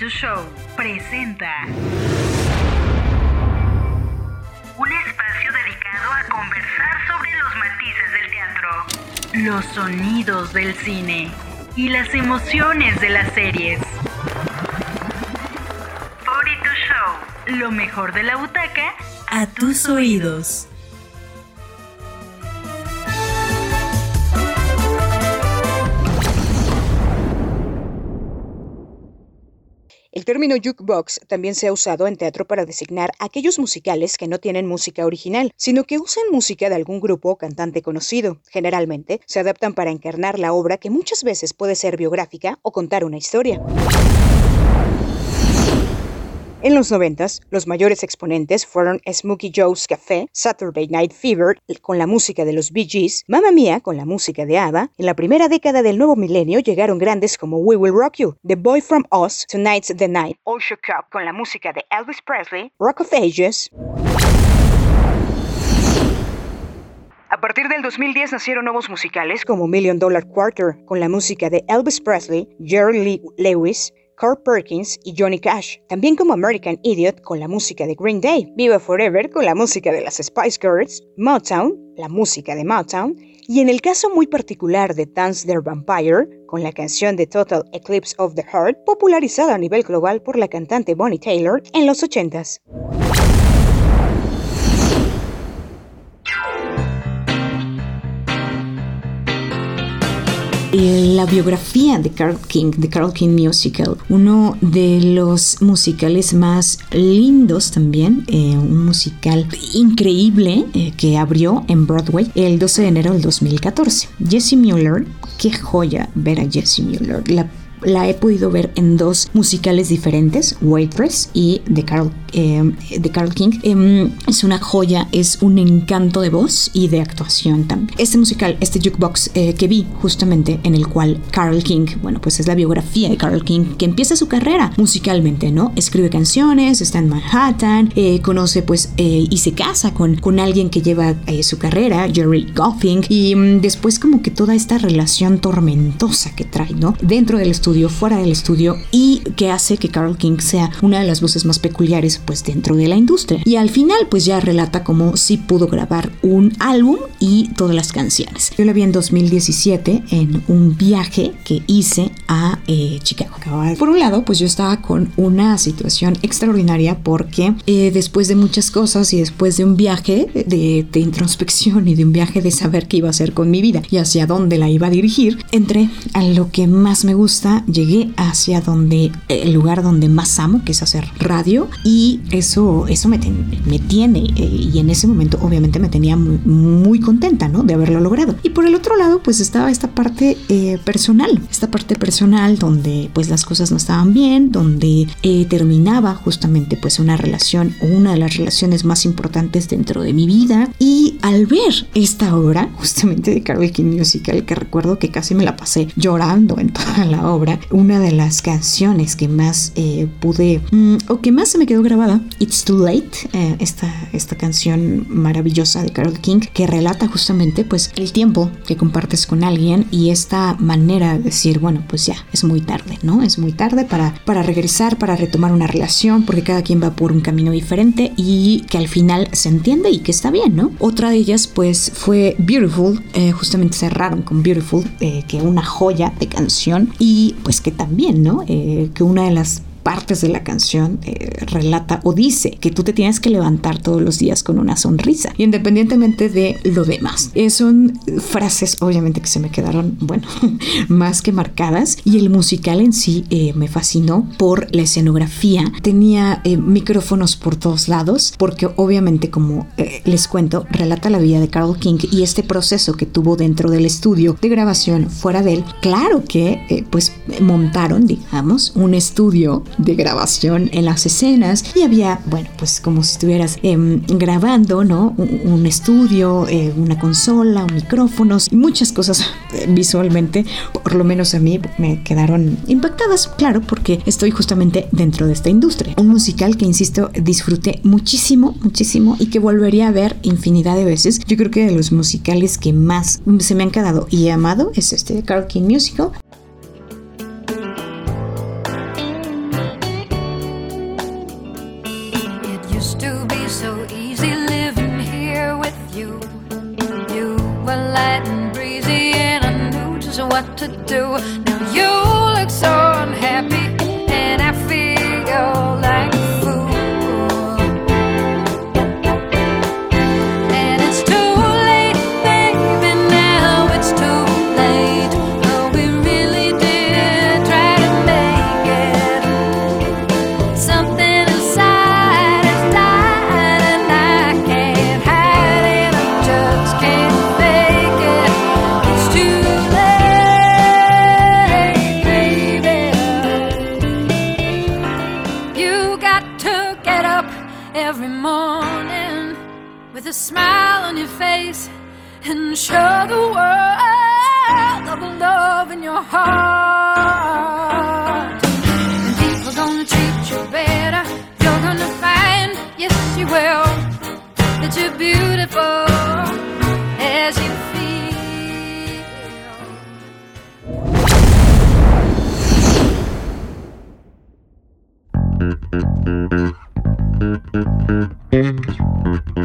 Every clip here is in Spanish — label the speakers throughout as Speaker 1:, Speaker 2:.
Speaker 1: to Show presenta un espacio dedicado a conversar sobre los matices del teatro, los sonidos del cine y las emociones de las series. 42 Show, lo mejor de la butaca a tus oídos.
Speaker 2: El término jukebox también se ha usado en teatro para designar aquellos musicales que no tienen música original, sino que usan música de algún grupo o cantante conocido. Generalmente se adaptan para encarnar la obra que muchas veces puede ser biográfica o contar una historia. En los noventas, los mayores exponentes fueron Smokey Joe's Café, Saturday Night Fever con la música de los Bee Gees, Mamma Mia con la música de ABBA. En la primera década del nuevo milenio llegaron grandes como We Will Rock You, The Boy From Us, Tonight's the Night, All Shook Up con la música de Elvis Presley, Rock of Ages. A partir del 2010 nacieron nuevos musicales como Million Dollar Quarter con la música de Elvis Presley, Jerry Lee Lewis, Carl Perkins y Johnny Cash, también como American Idiot con la música de Green Day, Viva Forever con la música de las Spice Girls, Motown, la música de Motown, y en el caso muy particular de Dance Their Vampire, con la canción de Total Eclipse of the Heart, popularizada a nivel global por la cantante Bonnie Taylor en los 80s.
Speaker 3: La biografía de Carl King, de Carl King Musical, uno de los musicales más lindos también, eh, un musical increíble eh, que abrió en Broadway el 12 de enero del 2014. Jesse Mueller, qué joya ver a Jesse Mueller. La la he podido ver en dos musicales diferentes, Waitress y de Carl, eh, Carl King. Em, es una joya, es un encanto de voz y de actuación también. Este musical, este jukebox eh, que vi justamente en el cual Carl King, bueno, pues es la biografía de Carl King que empieza su carrera musicalmente, ¿no? Escribe canciones, está en Manhattan, eh, conoce pues y se casa con, con alguien que lleva su carrera, Jerry Goffing, y mm, después como que toda esta relación tormentosa que trae, ¿no? Dentro del estudio fuera del estudio y que hace que Carl King sea una de las voces más peculiares pues dentro de la industria. Y al final pues ya relata cómo sí pudo grabar un álbum y todas las canciones. Yo la vi en 2017 en un viaje que hice a eh, Chicago. Por un lado pues yo estaba con una situación extraordinaria porque eh, después de muchas cosas y después de un viaje de, de introspección y de un viaje de saber qué iba a hacer con mi vida y hacia dónde la iba a dirigir, entré a lo que más me gusta llegué hacia donde, el lugar donde más amo, que es hacer radio, y eso, eso me, me tiene, eh, y en ese momento obviamente me tenía muy, contenta, ¿no? De haberlo logrado. Y por el otro lado, pues estaba esta parte eh, personal, esta parte personal donde pues las cosas no estaban bien, donde eh, terminaba justamente pues una relación o una de las relaciones más importantes dentro de mi vida, y al ver esta obra, justamente de Carol King Musical, que recuerdo que casi me la pasé llorando en toda la obra, una de las canciones que más eh, pude mm, o que más se me quedó grabada, It's Too Late, eh, esta, esta canción maravillosa de Carol King que relata justamente pues el tiempo que compartes con alguien y esta manera de decir, bueno, pues ya, es muy tarde, ¿no? Es muy tarde para, para regresar, para retomar una relación, porque cada quien va por un camino diferente y que al final se entiende y que está bien, ¿no? Otra de ellas pues fue Beautiful, eh, justamente cerraron con Beautiful, que una joya de canción y pues que también, ¿no? Eh, que una de las partes de la canción eh, relata o dice que tú te tienes que levantar todos los días con una sonrisa, independientemente de lo demás. Eh, son frases, obviamente, que se me quedaron, bueno, más que marcadas. Y el musical en sí eh, me fascinó por la escenografía. Tenía micrófonos por todos lados, porque obviamente, como les cuento, relata la vida de Carl King y este proceso que tuvo dentro del estudio de grabación fuera de él. Claro que, pues, montaron, digamos, un estudio de grabación en las escenas y había, bueno, pues como si estuvieras em, grabando, ¿no? Un, estudio, eh, una consola, micrófonos y muchas cosas eh, visualmente, por lo menos a mí me quedaron impactadas, claro, porque estoy justamente dentro de esta industria. Un musical que, insisto, disfruté muchísimo, muchísimo y que volvería a ver infinidad de veces. Yo creo que de los musicales que más se me han quedado y he amado es este de Carl King Musical.
Speaker 4: What to do. Now you with a smile on your face and show the world of the love in your heart. And people gonna treat you better. You're gonna find, yes, you will, that you're beautiful as you feel.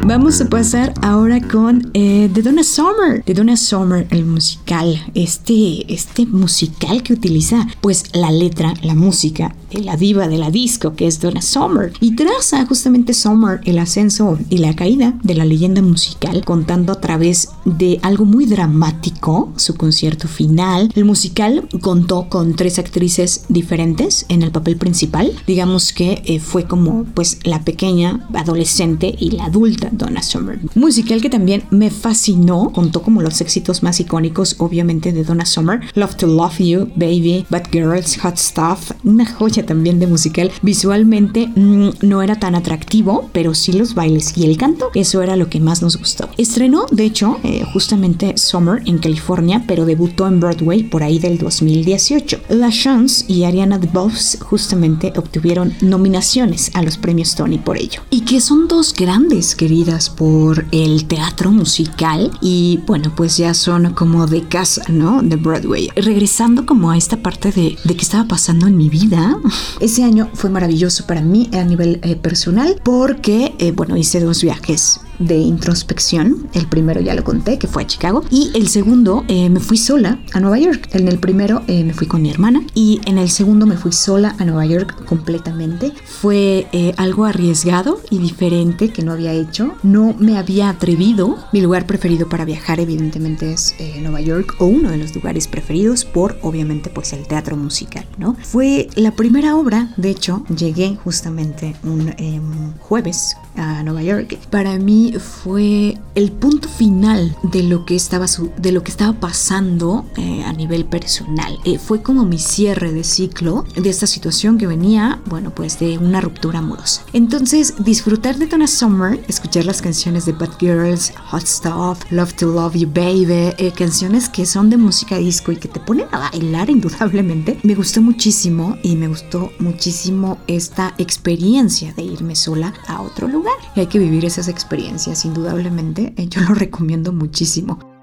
Speaker 3: Vamos a pasar ahora con eh, The Donna Summer. The Donna Summer, el musical. Este, este musical que utiliza pues la letra, la música la diva de la disco que es Donna Summer. Y traza justamente Summer el ascenso y la caída de la leyenda musical contando a través de algo muy dramático, su concierto final. El musical contó con tres actrices diferentes en el papel principal. Digamos que eh, fue como pues la pequeña adolescente y la adulta Donna Summer. Musical que también me fascinó, contó como los éxitos más icónicos obviamente de Donna Summer. Love to Love You, Baby, Bad Girls, Hot Stuff. Una joya también de musical. Visualmente mm, no era tan atractivo, pero sí los bailes y el canto, eso era lo que más nos gustó. Estrenó, de hecho, eh, justamente Summer en California, pero debutó en Broadway por ahí del 2018. La Chance y Ariana DeBose justamente obtuvieron nominaciones a los premios Tony por ello. Y que son dos grandes queridas por el teatro musical y bueno, pues ya son como de casa, ¿no? De Broadway. Regresando como a esta parte de, de qué estaba pasando en mi vida, ese año fue maravilloso para mí a nivel eh, personal porque, eh, bueno, hice dos viajes de introspección. El primero ya lo conté, que fue a Chicago. Y el segundo eh, me fui sola a Nueva York. En el primero eh, me fui con mi hermana y en el segundo me fui sola a Nueva York completamente. Fue eh, algo arriesgado y diferente que no había hecho. No me había atrevido. Mi lugar preferido para viajar evidentemente es Nueva York o uno de los lugares preferidos por obviamente pues el teatro musical, ¿no? Fue la primera obra, de hecho, llegué justamente un em, jueves a Nueva York. Para mí fue el punto final de lo que estaba, de lo que estaba pasando eh, a nivel personal. Eh, fue como mi cierre de ciclo de esta situación que venía, bueno, pues de una ruptura amorosa. Entonces, disfrutar de Donna Summer, escuchar las canciones de Bad Girls, Hot Stuff, Love to Love You Baby, eh, canciones que son de música disco y que te ponen a bailar indudablemente, me gustó muchísimo y me gustó muchísimo esta experiencia de irme sola a otro lugar. Y hay que vivir esas experiencias, indudablemente. eh, Yo lo recomiendo muchísimo.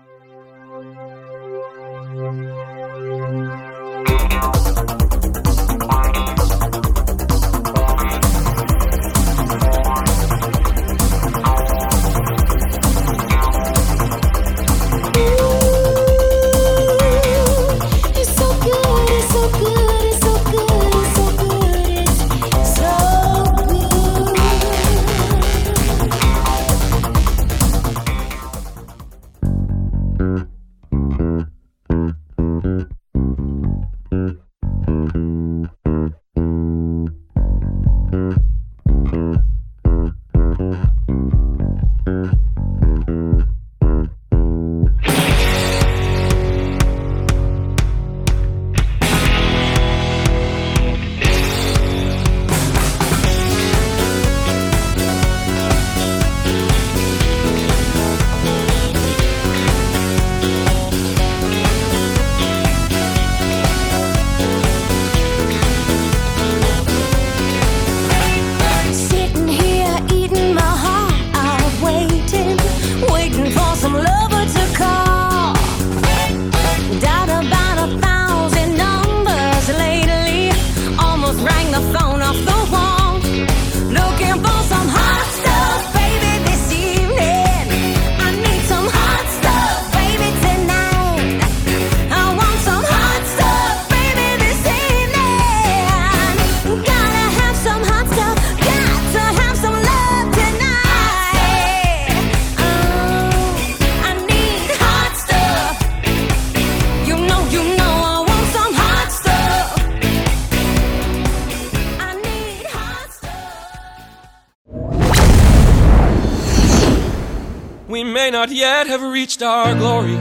Speaker 5: May not yet have reached our glory,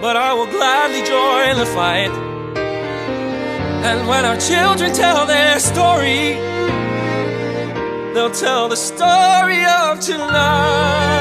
Speaker 5: but I will gladly join the fight. And when our children tell their story, they'll tell the story of tonight.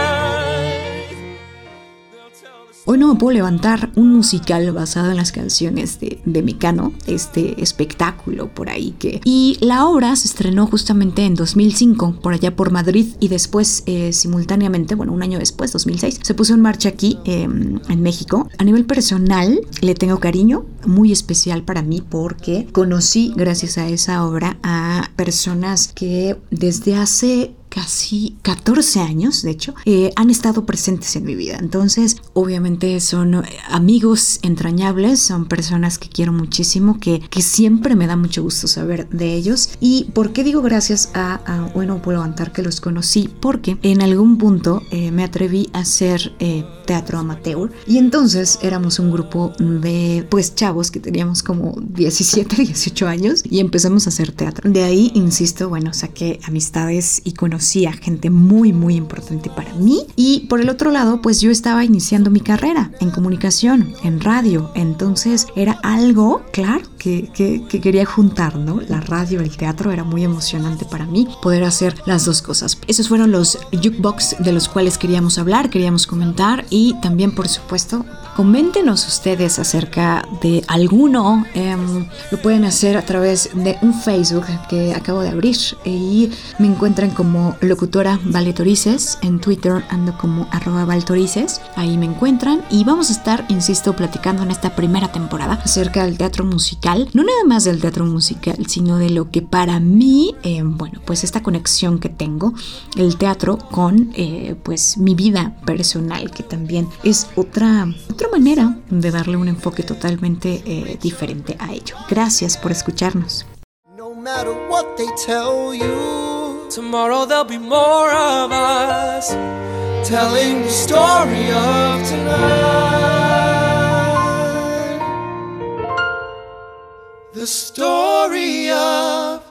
Speaker 3: No puedo levantar un musical basado en las canciones de, de Mecano, este espectáculo por ahí que... Y la obra se estrenó justamente en 2005, por allá por Madrid, y después eh, simultáneamente, bueno, un año después, 2006, se puso en marcha aquí eh, en México. A nivel personal, le tengo cariño muy especial para mí porque conocí, gracias a esa obra, a personas que desde hace casi 14 años, de hecho, eh, han estado presentes en mi vida. Entonces, obviamente son amigos entrañables, son personas que quiero muchísimo, que, que siempre me da mucho gusto saber de ellos. ¿Y por qué digo gracias a, a Hoy no puedo levantar que los conocí? Porque en algún punto eh, me atreví a hacer eh, teatro amateur y entonces éramos un grupo de pues chavos que teníamos como 17, 18 años y empezamos a hacer teatro. De ahí, insisto, bueno, saqué amistades y conocí a gente muy, muy importante para mí. Y por el otro lado, pues yo estaba iniciando mi carrera en comunicación, en radio. Entonces era algo, claro, que, que, que quería juntar, ¿no? La radio, el teatro era muy emocionante para mí poder hacer las dos cosas. Esos fueron los jukebox de los cuales queríamos hablar, queríamos comentar y también, por supuesto, coméntenos ustedes acerca de alguno. em, lo pueden hacer a través de un Facebook que acabo de abrir y me encuentran como locutora Valetorices. En Twitter ando como arroba Valtorices. Ahí me encuentran y vamos a estar, insisto, platicando en esta primera temporada acerca del teatro musical. No nada más del teatro musical, sino de lo que para mí, em, bueno, pues esta conexión que tengo, el teatro con eh, pues mi vida personal, que también es otra, otra manera de darle un enfoque totalmente eh, diferente a ello. Gracias por escucharnos.
Speaker 6: No matter what they tell you,
Speaker 5: Tomorrow there'll be more of us telling the story of tonight. The story of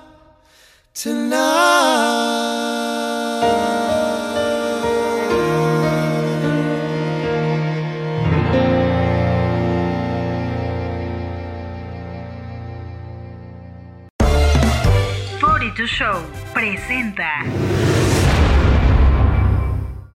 Speaker 5: tonight.
Speaker 1: 42 Show presenta